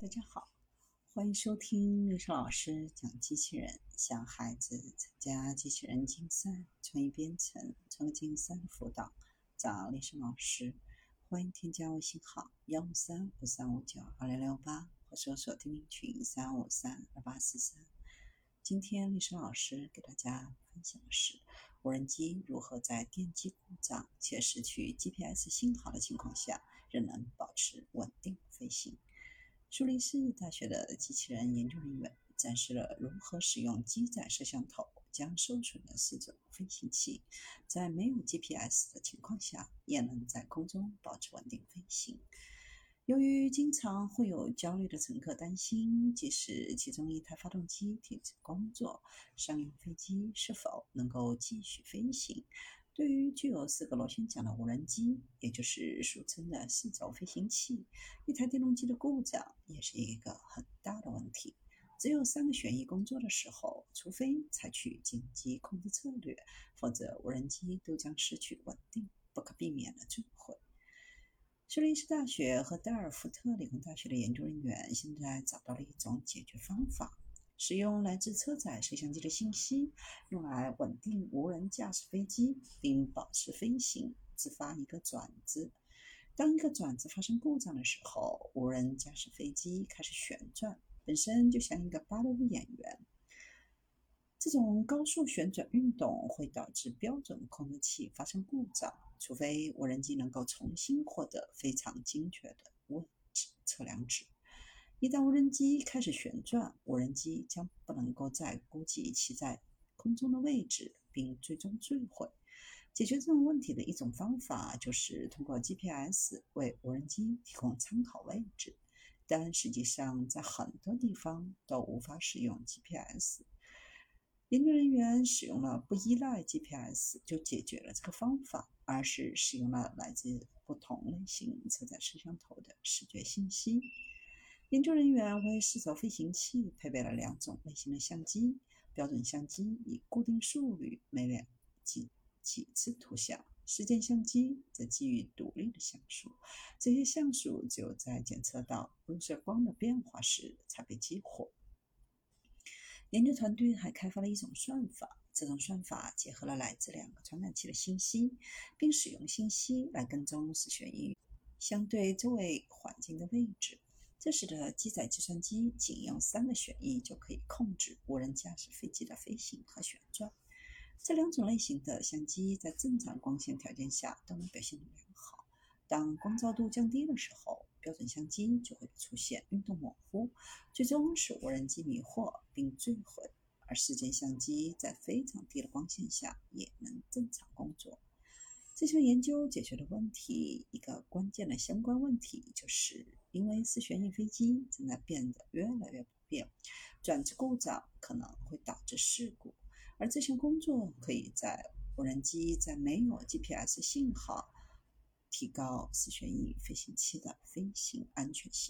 大家好，欢迎收听历史老师讲机器人，向孩子参加机器人竞赛、创意编程、创客竞赛的辅导，找历史老师。欢迎添加微信号幺五三五三五九二零六八，或搜索钉钉群三五三二八四三。今天历史老师给大家分享的是无人机如何在电机故障且失去 GPS 信号的情况下，仍能保持稳定飞行。苏黎世大学的机器人研究人员展示了如何使用机载摄像头将受损的四种飞行器，在没有 GPS 的情况下，也能在空中保持稳定飞行。由于经常会有焦虑的乘客担心，即使其中一台发动机停止工作，商用飞机是否能够继续飞行？对于具有四个螺旋桨的无人机，也就是俗称的四轴飞行器，一台电动机的故障也是一个很大的问题。只有三个旋翼工作的时候，除非采取紧急控制策略，否则无人机都将失去稳定，不可避免的坠毁。苏黎世大学和德尔福特理工大学的研究人员现在找到了一种解决方法。使用来自车载摄像机的信息，用来稳定无人驾驶飞机并保持飞行，自发一个转子。当一个转子发生故障的时候，无人驾驶飞机开始旋转，本身就像一个芭蕾舞演员。这种高速旋转运动会导致标准控制器发生故障，除非无人机能够重新获得非常精确的位置测量值。一旦无人机开始旋转，无人机将不能够再估计其在空中的位置，并最终坠毁。解决这种问题的一种方法就是通过 GPS 为无人机提供参考位置，但实际上在很多地方都无法使用 GPS。研究人员使用了不依赖 GPS 就解决了这个方法，而是使用了来自不同类型车载摄像头的视觉信息。研究人员为四轴飞行器配备了两种类型的相机：标准相机以固定速率每秒几几次图像；时间相机则基于独立的像素。这些像素只有在检测到入射光的变化时才被激活。研究团队还开发了一种算法，这种算法结合了来自两个传感器的信息，并使用信息来跟踪四旋翼相对周围环境的位置。这使得机载计算机仅用三个旋翼就可以控制无人驾驶飞机的飞行和旋转。这两种类型的相机在正常光线条件下都能表现良好。当光照度降低的时候，标准相机就会出现运动模糊，最终使无人机迷惑并坠毁。而时间相机在非常低的光线下也能正常工作。这项研究解决的问题，一个关键的相关问题，就是因为四旋翼飞机正在变得越来越普遍，转子故障可能会导致事故，而这项工作可以在无人机在没有 GPS 信号，提高四旋翼飞行器的飞行安全性。